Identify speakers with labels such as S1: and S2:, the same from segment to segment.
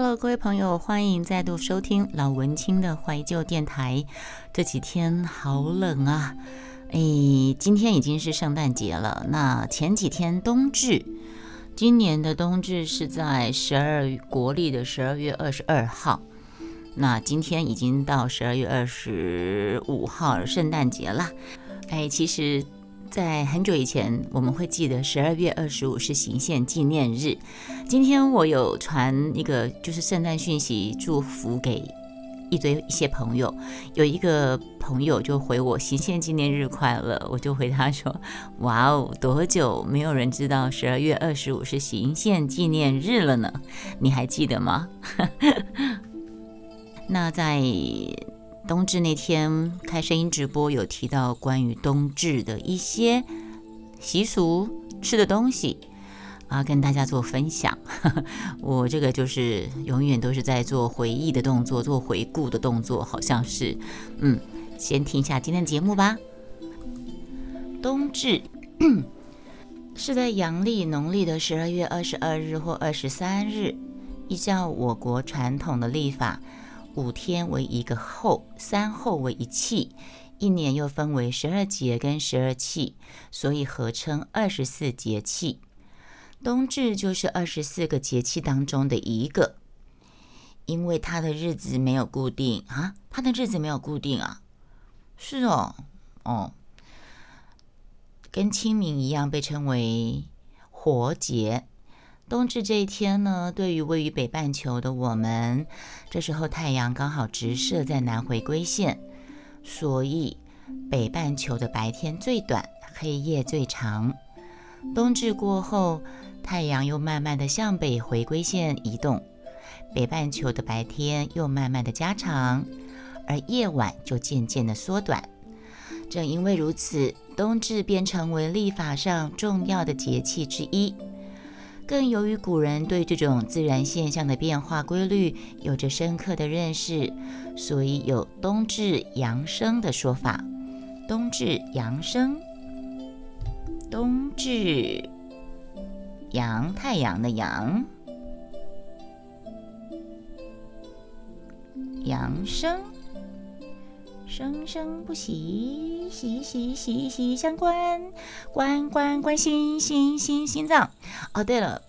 S1: Hello，各位朋友，欢迎再度收听老文青的怀旧电台。这几天好冷啊！哎，今天已经是圣诞节了。那前几天冬至，今年的冬至是在十二国历的十二月二十二号。那今天已经到十二月二十五号，圣诞节了。哎，其实。在很久以前，我们会记得十二月二十五是行宪纪念日。今天我有传一个就是圣诞讯息，祝福给一堆一些朋友。有一个朋友就回我行宪纪念日快乐，我就回他说：哇哦，多久没有人知道十二月二十五是行宪纪念日了呢？你还记得吗？那在。冬至那天开声音直播，有提到关于冬至的一些习俗、吃的东西啊，跟大家做分享。我这个就是永远都是在做回忆的动作，做回顾的动作，好像是。嗯，先听一下今天的节目吧。冬至 是在阳历农历的十二月二十二日或二十三日，依照我国传统的历法。五天为一个后，三后为一气，一年又分为十二节跟十二气，所以合称二十四节气。冬至就是二十四个节气当中的一个，因为它的日子没有固定啊，它的日子没有固定啊，是哦，哦，跟清明一样被称为活节。冬至这一天呢，对于位于北半球的我们，这时候太阳刚好直射在南回归线，所以北半球的白天最短，黑夜最长。冬至过后，太阳又慢慢的向北回归线移动，北半球的白天又慢慢的加长，而夜晚就渐渐的缩短。正因为如此，冬至便成为历法上重要的节气之一。更由于古人对这种自然现象的变化规律有着深刻的认识，所以有“冬至阳生”的说法。冬至阳生，冬至阳太阳的阳，阳生，生生不息，息息息息相关，关关关心心心心脏。哦，对了。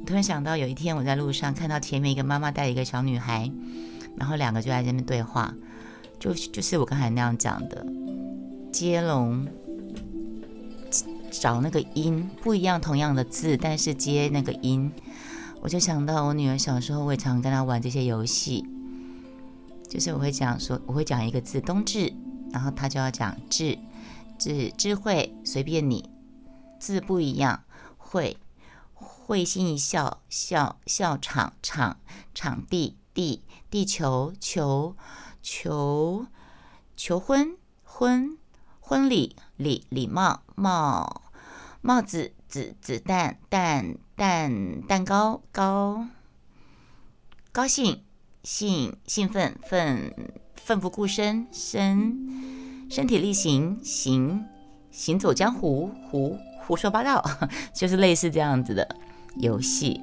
S1: 我突然想到，有一天我在路上看到前面一个妈妈带一个小女孩，然后两个就在这边对话，就就是我刚才那样讲的，接龙找那个音不一样，同样的字，但是接那个音，我就想到我女儿小时候，我也常跟她玩这些游戏，就是我会讲说，我会讲一个字冬至，然后她就要讲智智智慧，随便你，字不一样，会。会心一笑，笑笑场场场地地地球球球求婚婚婚礼礼礼貌帽帽子子子弹蛋蛋蛋糕高高兴兴兴奋奋奋不顾身身身体力行行行走江湖湖胡说八道，就是类似这样子的。游戏，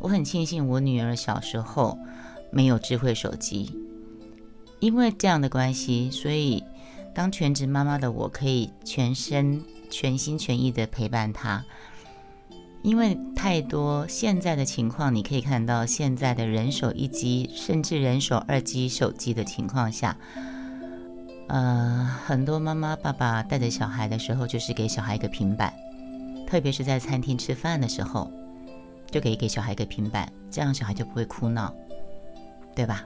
S1: 我很庆幸我女儿小时候没有智慧手机，因为这样的关系，所以当全职妈妈的我可以全身全心全意的陪伴她。因为太多现在的情况，你可以看到现在的人手一机，甚至人手二机手机的情况下，呃，很多妈妈爸爸带着小孩的时候，就是给小孩一个平板。特别是在餐厅吃饭的时候，就可以给小孩一个平板，这样小孩就不会哭闹，对吧？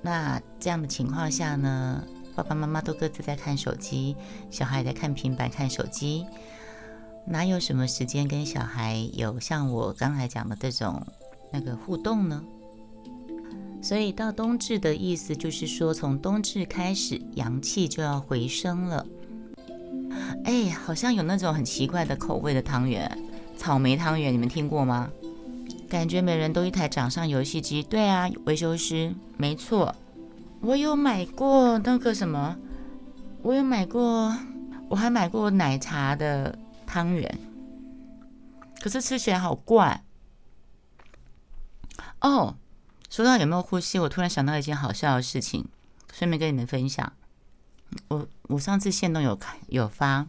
S1: 那这样的情况下呢，爸爸妈妈都各自在看手机，小孩也在看平板、看手机，哪有什么时间跟小孩有像我刚才讲的这种那个互动呢？所以到冬至的意思就是说，从冬至开始，阳气就要回升了。哎，好像有那种很奇怪的口味的汤圆，草莓汤圆，你们听过吗？感觉每人都一台掌上游戏机。对啊，维修师，没错，我有买过那个什么，我有买过，我还买过奶茶的汤圆，可是吃起来好怪。哦，说到有没有呼吸，我突然想到一件好笑的事情，顺便跟你们分享。我我上次线动有看有发，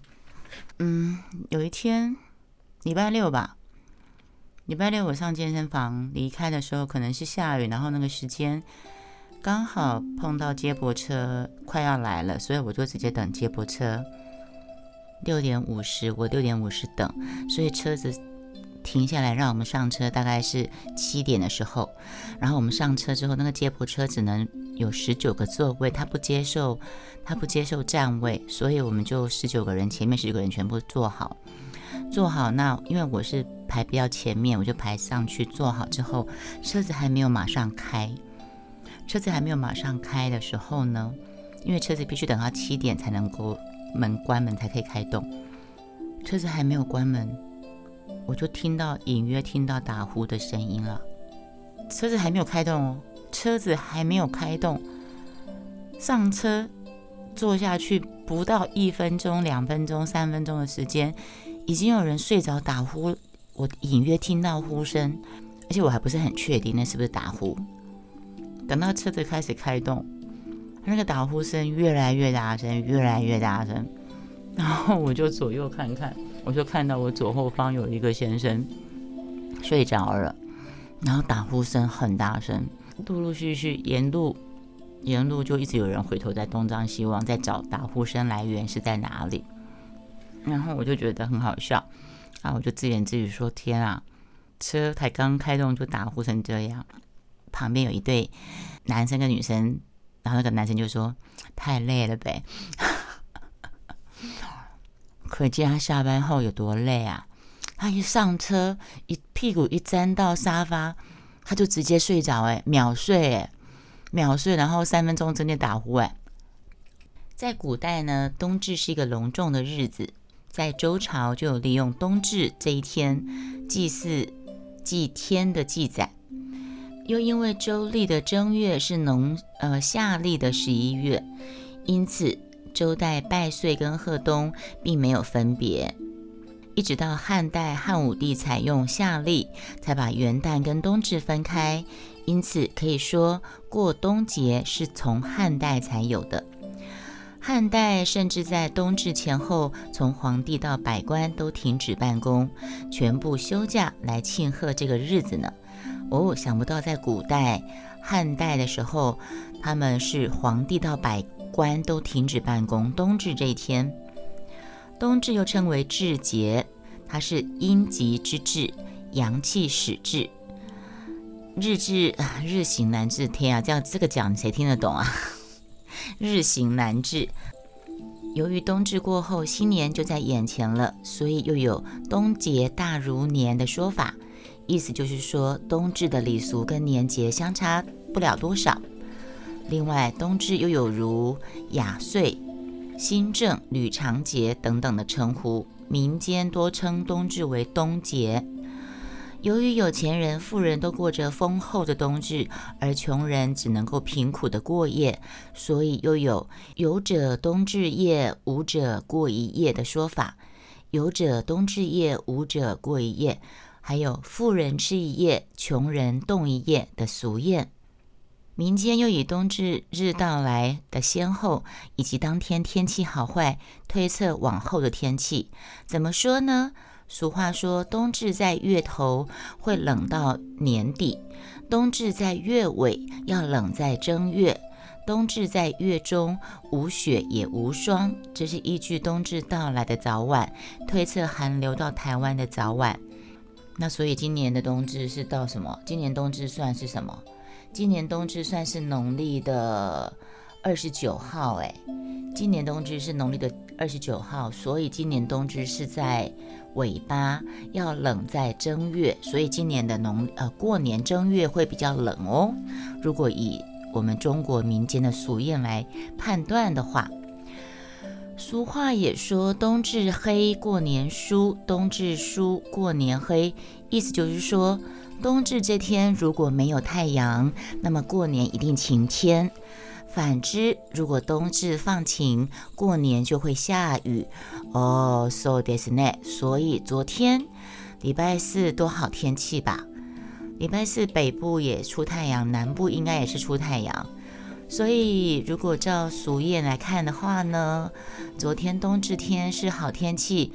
S1: 嗯，有一天礼拜六吧，礼拜六我上健身房离开的时候，可能是下雨，然后那个时间刚好碰到接驳车快要来了，所以我就直接等接驳车。六点五十，我六点五十等，所以车子停下来让我们上车，大概是七点的时候。然后我们上车之后，那个接驳车只能有十九个座位，他不接受，他不接受站位，所以我们就十九个人，前面十九个人全部坐好，坐好。那因为我是排比较前面，我就排上去坐好之后，车子还没有马上开，车子还没有马上开的时候呢，因为车子必须等到七点才能够。门关门才可以开动，车子还没有关门，我就听到隐约听到打呼的声音了。车子还没有开动哦，车子还没有开动，上车坐下去不到一分钟、两分钟、三分钟的时间，已经有人睡着打呼，我隐约听到呼声，而且我还不是很确定那是不是打呼。等到车子开始开动。那个打呼声越来越大声，越来越大声，然后我就左右看看，我就看到我左后方有一个先生睡着了，然后打呼声很大声，陆陆续续沿路沿路就一直有人回头在东张西望，在找打呼声来源是在哪里，然后我就觉得很好笑，啊，我就自言自语说：“天啊，车才刚开动就打呼成这样。”旁边有一对男生跟女生。然后那个男生就说：“太累了呗。”可见他下班后有多累啊！他一上车，一屁股一沾到沙发，他就直接睡着，哎，秒睡，哎，秒睡，然后三分钟之内打呼，哎。在古代呢，冬至是一个隆重的日子，在周朝就有利用冬至这一天祭祀祭天的记载。又因为周历的正月是农呃夏历的十一月，因此周代拜岁跟贺冬并没有分别。一直到汉代汉武帝采用夏历，才把元旦跟冬至分开。因此可以说过冬节是从汉代才有的。汉代甚至在冬至前后，从皇帝到百官都停止办公，全部休假来庆贺这个日子呢。哦，想不到在古代汉代的时候，他们是皇帝到百官都停止办公。冬至这一天，冬至又称为至节，它是阴极之至，阳气始至。日至日行难至，天啊，这样这个讲谁听得懂啊？日行难至。由于冬至过后，新年就在眼前了，所以又有冬节大如年的说法。意思就是说，冬至的礼俗跟年节相差不了多少。另外，冬至又有如雅岁、新正、吕长节等等的称呼，民间多称冬至为冬节。由于有钱人、富人都过着丰厚的冬至，而穷人只能够贫苦的过夜，所以又有“有者冬至夜，无者过一夜”的说法。有者冬至夜，无者过一夜。还有富人吃一夜，穷人冻一夜的俗谚。民间又以冬至日到来的先后，以及当天天气好坏，推测往后的天气。怎么说呢？俗话说，冬至在月头会冷到年底，冬至在月尾要冷在正月，冬至在月中无雪也无霜。这是依据冬至到来的早晚，推测寒流到台湾的早晚。那所以今年的冬至是到什么？今年冬至算是什么？今年冬至算是农历的二十九号，哎，今年冬至是农历的二十九号，所以今年冬至是在尾巴，要冷在正月，所以今年的农呃过年正月会比较冷哦。如果以我们中国民间的俗谚来判断的话。俗话也说：“冬至黑，过年疏；冬至疏，过年黑。”意思就是说，冬至这天如果没有太阳，那么过年一定晴天；反之，如果冬至放晴，过年就会下雨。哦，so this net，所以昨天礼拜四多好天气吧？礼拜四北部也出太阳，南部应该也是出太阳。所以如果照俗谚来看的话呢，昨天冬至天是好天气，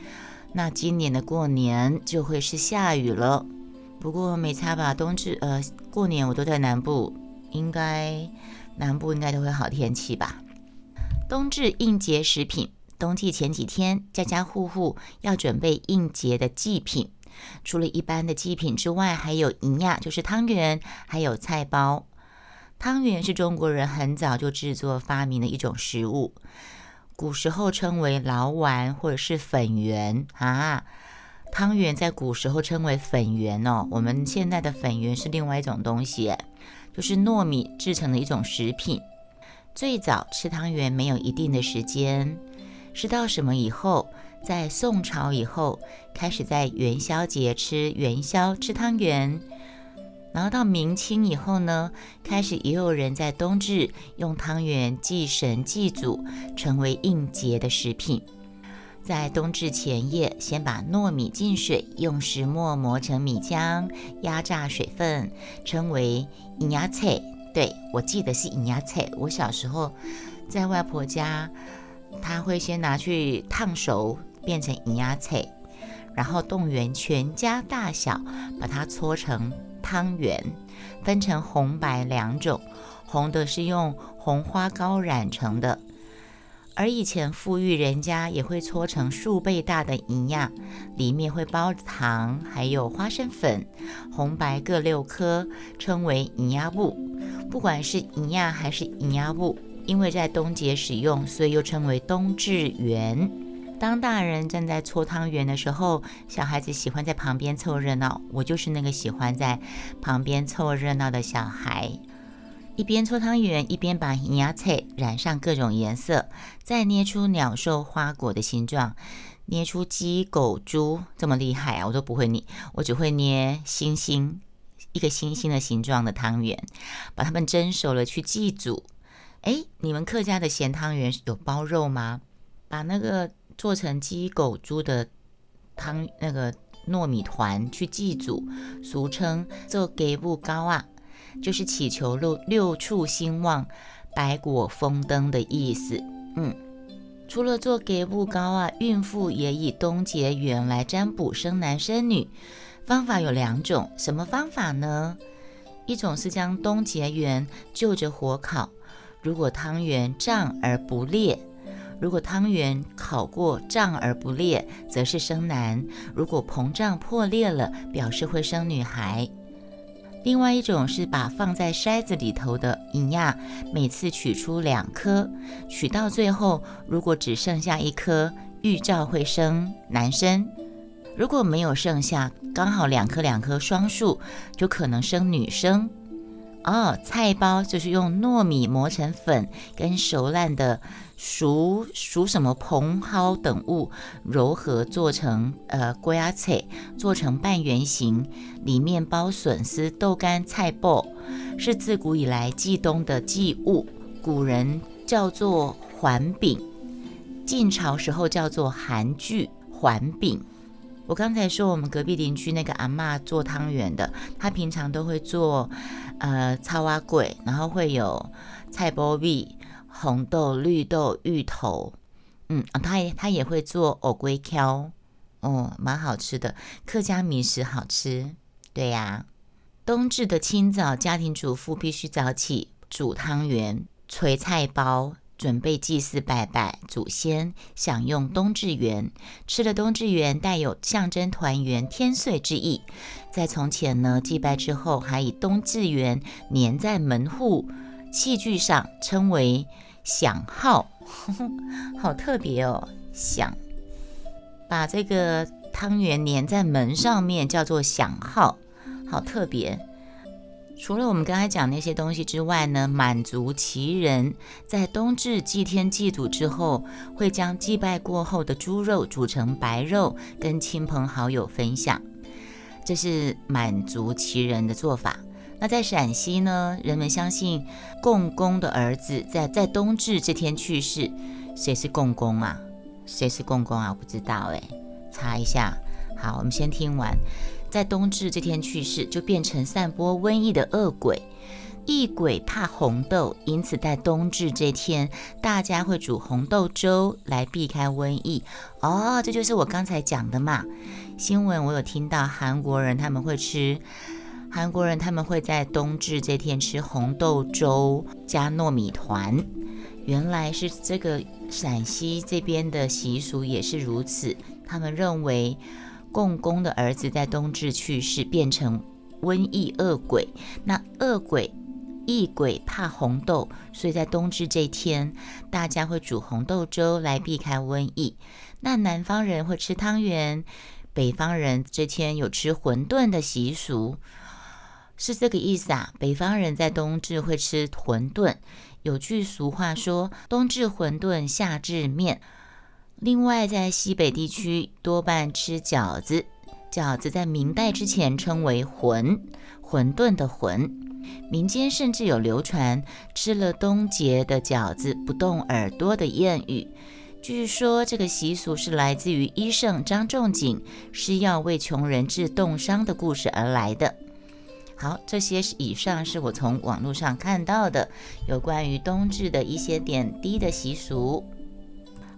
S1: 那今年的过年就会是下雨了。不过没差吧，冬至呃过年我都在南部，应该南部应该都会好天气吧。冬至应节食品，冬季前几天家家户户要准备应节的祭品。除了一般的祭品之外，还有银亚，就是汤圆，还有菜包。汤圆是中国人很早就制作发明的一种食物，古时候称为劳丸或者是粉圆啊。汤圆在古时候称为粉圆哦，我们现在的粉圆是另外一种东西，就是糯米制成的一种食品。最早吃汤圆没有一定的时间，是到什么以后？在宋朝以后，开始在元宵节吃元宵、吃汤圆，然后到明清以后呢，开始也有人在冬至用汤圆祭神祭祖，成为应节的食品。在冬至前夜，先把糯米浸水，用石磨磨成米浆，压榨水分，称为银牙菜。对我记得是银牙菜。我小时候在外婆家，她会先拿去烫熟。变成银牙菜，然后动员全家大小把它搓成汤圆，分成红白两种。红的是用红花膏染成的，而以前富裕人家也会搓成数倍大的银牙，里面会包糖，还有花生粉，红白各六颗，称为银牙布。不管是银牙还是银牙布，因为在冬节使用，所以又称为冬至圆。当大人正在搓汤圆的时候，小孩子喜欢在旁边凑热闹。我就是那个喜欢在旁边凑热闹的小孩，一边搓汤圆，一边把银牙菜染上各种颜色，再捏出鸟兽花果的形状，捏出鸡、狗、猪，这么厉害啊！我都不会捏，我只会捏星星，一个星星的形状的汤圆，把它们蒸熟了去祭祖。哎，你们客家的咸汤圆有包肉吗？把那个。做成鸡、狗、猪的汤，那个糯米团去祭祖，俗称做给布高啊，就是祈求六六畜兴旺、百果丰登的意思。嗯，除了做给物膏啊，孕妇也以冬节圆来占卜生男生女，方法有两种。什么方法呢？一种是将冬节圆就着火烤，如果汤圆胀而不裂。如果汤圆烤过胀而不裂，则是生男；如果膨胀破裂了，表示会生女孩。另外一种是把放在筛子里头的银亚，每次取出两颗，取到最后，如果只剩下一颗，预兆会生男生；如果没有剩下，刚好两颗两颗双数，就可能生女生。哦，菜包就是用糯米磨成粉，跟熟烂的熟熟什么蓬蒿等物揉合做成呃锅鸭菜，做成半圆形，里面包笋丝、豆干、菜脯，是自古以来祭冬的祭物。古人叫做环饼，晋朝时候叫做韩剧环饼。我刚才说我们隔壁邻居那个阿妈做汤圆的，她平常都会做。呃，草蛙粿，然后会有菜包米、红豆、绿豆、芋头，嗯，他也他也会做藕龟挑，哦，蛮好吃的，客家米食好吃，对呀。冬至的清早，家庭主妇必须早起煮汤圆、捶菜包，准备祭祀拜拜祖先，享用冬至圆。吃了冬至圆，带有象征团圆、天岁之意。在从前呢，祭拜之后，还以冬至圆粘在门户器具上，称为响号，好特别哦！响，把这个汤圆粘在门上面，叫做响号，好特别。除了我们刚才讲那些东西之外呢，满族旗人在冬至祭天祭祖之后，会将祭拜过后的猪肉煮成白肉，跟亲朋好友分享。这是满族旗人的做法。那在陕西呢，人们相信共工的儿子在在冬至这天去世。谁是共工啊？谁是共工啊？我不知道哎，查一下。好，我们先听完。在冬至这天去世，就变成散播瘟疫的恶鬼。异鬼怕红豆，因此在冬至这天，大家会煮红豆粥来避开瘟疫。哦，这就是我刚才讲的嘛。新闻我有听到，韩国人他们会吃，韩国人他们会在冬至这天吃红豆粥加糯米团。原来是这个陕西这边的习俗也是如此，他们认为。共工的儿子在冬至去世，变成瘟疫恶鬼。那恶鬼、异鬼怕红豆，所以在冬至这天，大家会煮红豆粥来避开瘟疫。那南方人会吃汤圆，北方人这天有吃馄饨的习俗，是这个意思啊。北方人在冬至会吃馄饨，有句俗话说：“冬至馄饨，夏至面。”另外，在西北地区多半吃饺子，饺子在明代之前称为馄，馄饨的馄。民间甚至有流传吃了冬节的饺子不动耳朵的谚语。据说这个习俗是来自于医圣张仲景施药为穷人治冻伤的故事而来的。好，这些是以上是我从网络上看到的有关于冬至的一些点滴的习俗。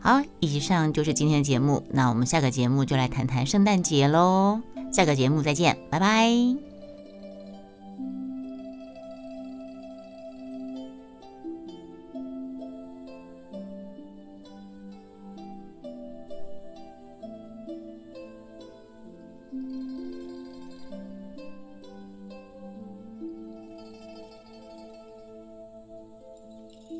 S1: 好，以上就是今天的节目。那我们下个节目就来谈谈圣诞节喽。下个节目再见，拜拜。